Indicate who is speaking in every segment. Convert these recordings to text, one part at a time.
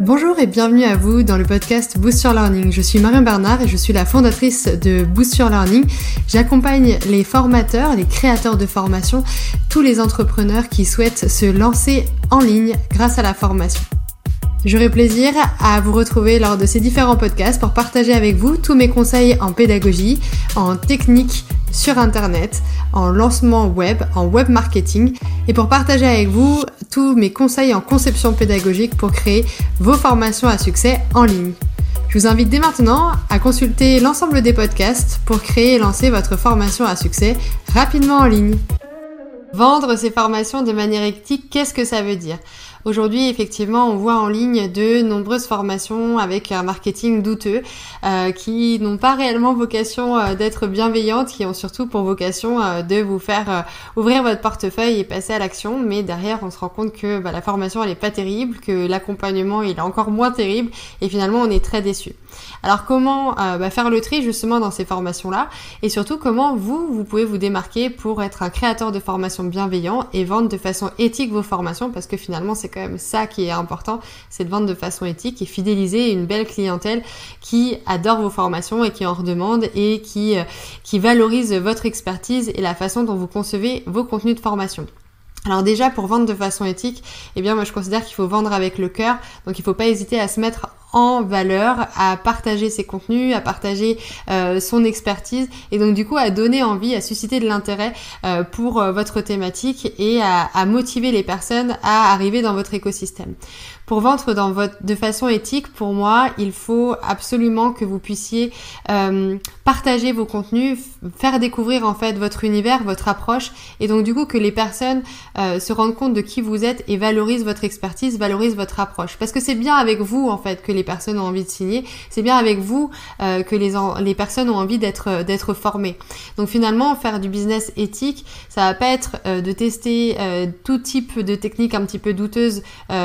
Speaker 1: Bonjour et bienvenue à vous dans le podcast Boost Your Learning. Je suis Marion Bernard et je suis la fondatrice de Boost Your Learning. J'accompagne les formateurs, les créateurs de formation, tous les entrepreneurs qui souhaitent se lancer en ligne grâce à la formation. J'aurai plaisir à vous retrouver lors de ces différents podcasts pour partager avec vous tous mes conseils en pédagogie, en technique sur Internet, en lancement web, en web marketing et pour partager avec vous tous mes conseils en conception pédagogique pour créer vos formations à succès en ligne. Je vous invite dès maintenant à consulter l'ensemble des podcasts pour créer et lancer votre formation à succès rapidement en ligne. Vendre ces formations de manière éthique, qu'est-ce que ça veut dire? Aujourd'hui, effectivement, on voit en ligne de nombreuses formations avec un marketing douteux euh, qui n'ont pas réellement vocation euh, d'être bienveillantes, qui ont surtout pour vocation euh, de vous faire ouvrir votre portefeuille et passer à l'action. Mais derrière, on se rend compte que bah, la formation, elle est pas terrible, que l'accompagnement, il est encore moins terrible et finalement, on est très déçu. Alors comment bah, faire le tri justement dans ces formations-là? Et surtout comment vous, vous pouvez vous démarquer pour être un créateur de formation bienveillant et vendre de façon éthique vos formations? Parce que finalement c'est quand même ça qui est important, c'est de vendre de façon éthique et fidéliser une belle clientèle qui adore vos formations et qui en redemande et qui, euh, qui valorise votre expertise et la façon dont vous concevez vos contenus de formation. Alors déjà pour vendre de façon éthique, eh bien moi je considère qu'il faut vendre avec le cœur, donc il ne faut pas hésiter à se mettre en valeur, à partager ses contenus, à partager euh, son expertise et donc du coup à donner envie, à susciter de l'intérêt euh, pour euh, votre thématique et à, à, motiver les personnes à arriver dans votre écosystème. Pour vendre dans votre, de façon éthique, pour moi, il faut absolument que vous puissiez partager vos contenus, faire découvrir en fait votre univers, votre approche et donc du coup que les personnes se rendent compte de qui vous êtes et valorisent votre expertise, valorisent votre approche. Parce que c'est bien avec vous en fait que les personnes ont envie de signer. C'est bien avec vous euh, que les, les personnes ont envie d'être euh, d'être formées. Donc finalement, faire du business éthique, ça va pas être euh, de tester tout type de techniques un petit peu douteuses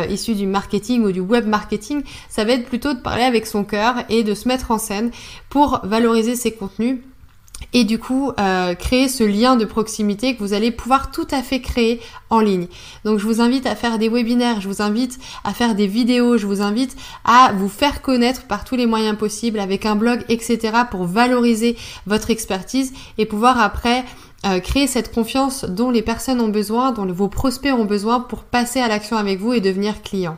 Speaker 1: issues du marketing ou du web marketing. Ça va être plutôt de parler avec son cœur et de se mettre en scène pour valoriser ses contenus et du coup euh, créer ce lien de proximité que vous allez pouvoir tout à fait créer en ligne. Donc je vous invite à faire des webinaires, je vous invite à faire des vidéos, je vous invite à vous faire connaître par tous les moyens possibles avec un blog, etc. pour valoriser votre expertise et pouvoir après euh, créer cette confiance dont les personnes ont besoin, dont vos prospects ont besoin pour passer à l'action avec vous et devenir client.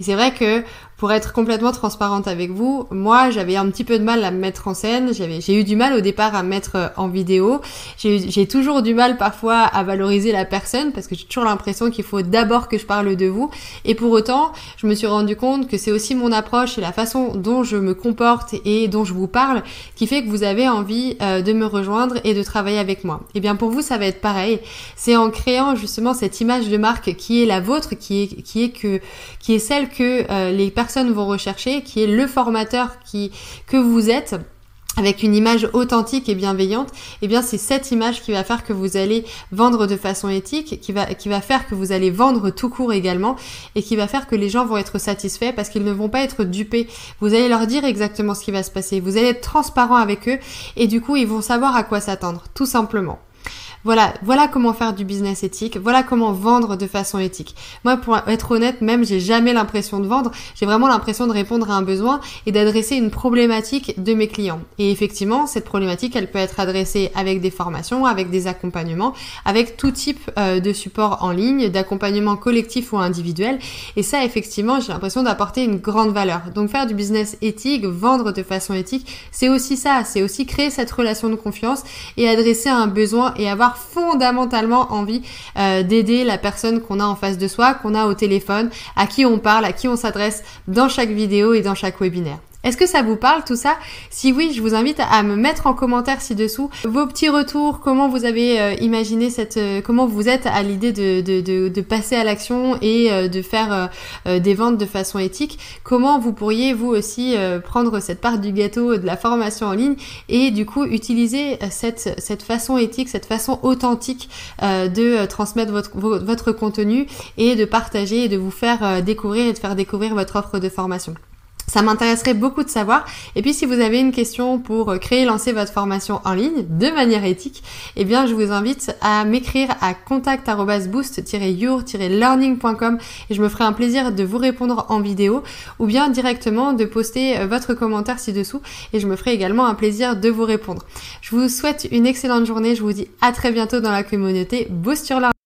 Speaker 1: Et c'est vrai que pour être complètement transparente avec vous, moi j'avais un petit peu de mal à me mettre en scène, j'avais, j'ai eu du mal au départ à me mettre euh, en vidéo, j'ai, toujours du mal parfois à valoriser la personne parce que j'ai toujours l'impression qu'il faut d'abord que je parle de vous. Et pour autant je me suis rendu compte que c'est aussi mon approche et la façon dont je me comporte et dont je vous parle qui fait que vous avez envie euh, de me rejoindre et de travailler avec moi. Et eh bien pour vous ça va être pareil, c'est en créant justement cette image de marque qui est la vôtre, qui est, qui est, que, qui est celle que euh, les personnes vont rechercher, qui est le formateur qui, que vous êtes avec une image authentique et bienveillante, eh bien c'est cette image qui va faire que vous allez vendre de façon éthique, qui va, qui va faire que vous allez vendre tout court également, et qui va faire que les gens vont être satisfaits parce qu'ils ne vont pas être dupés. Vous allez leur dire exactement ce qui va se passer, vous allez être transparent avec eux, et du coup ils vont savoir à quoi s'attendre, tout simplement. Voilà, voilà comment faire du business éthique, voilà comment vendre de façon éthique. Moi, pour être honnête, même, j'ai jamais l'impression de vendre, j'ai vraiment l'impression de répondre à un besoin et d'adresser une problématique de mes clients. Et effectivement, cette problématique, elle peut être adressée avec des formations, avec des accompagnements, avec tout type euh, de support en ligne, d'accompagnement collectif ou individuel. Et ça, effectivement, j'ai l'impression d'apporter une grande valeur. Donc faire du business éthique, vendre de façon éthique, c'est aussi ça, c'est aussi créer cette relation de confiance et adresser un besoin et avoir fondamentalement envie euh, d'aider la personne qu'on a en face de soi, qu'on a au téléphone, à qui on parle, à qui on s'adresse dans chaque vidéo et dans chaque webinaire. Est-ce que ça vous parle tout ça? Si oui, je vous invite à me mettre en commentaire ci-dessous vos petits retours, comment vous avez euh, imaginé cette, euh, comment vous êtes à l'idée de, de, de, passer à l'action et euh, de faire des ventes de façon éthique. Comment vous pourriez vous aussi prendre cette part du gâteau de la formation en ligne et du coup utiliser cette, cette façon éthique, cette façon authentique de transmettre votre, votre contenu et de partager et de vous faire découvrir et de faire découvrir votre offre de formation? Ça m'intéresserait beaucoup de savoir. Et puis si vous avez une question pour créer, lancer votre formation en ligne de manière éthique, eh bien je vous invite à m'écrire à contact-boost-your-learning.com et je me ferai un plaisir de vous répondre en vidéo ou bien directement de poster votre commentaire ci-dessous et je me ferai également un plaisir de vous répondre. Je vous souhaite une excellente journée. Je vous dis à très bientôt dans la communauté Boost Your Learning.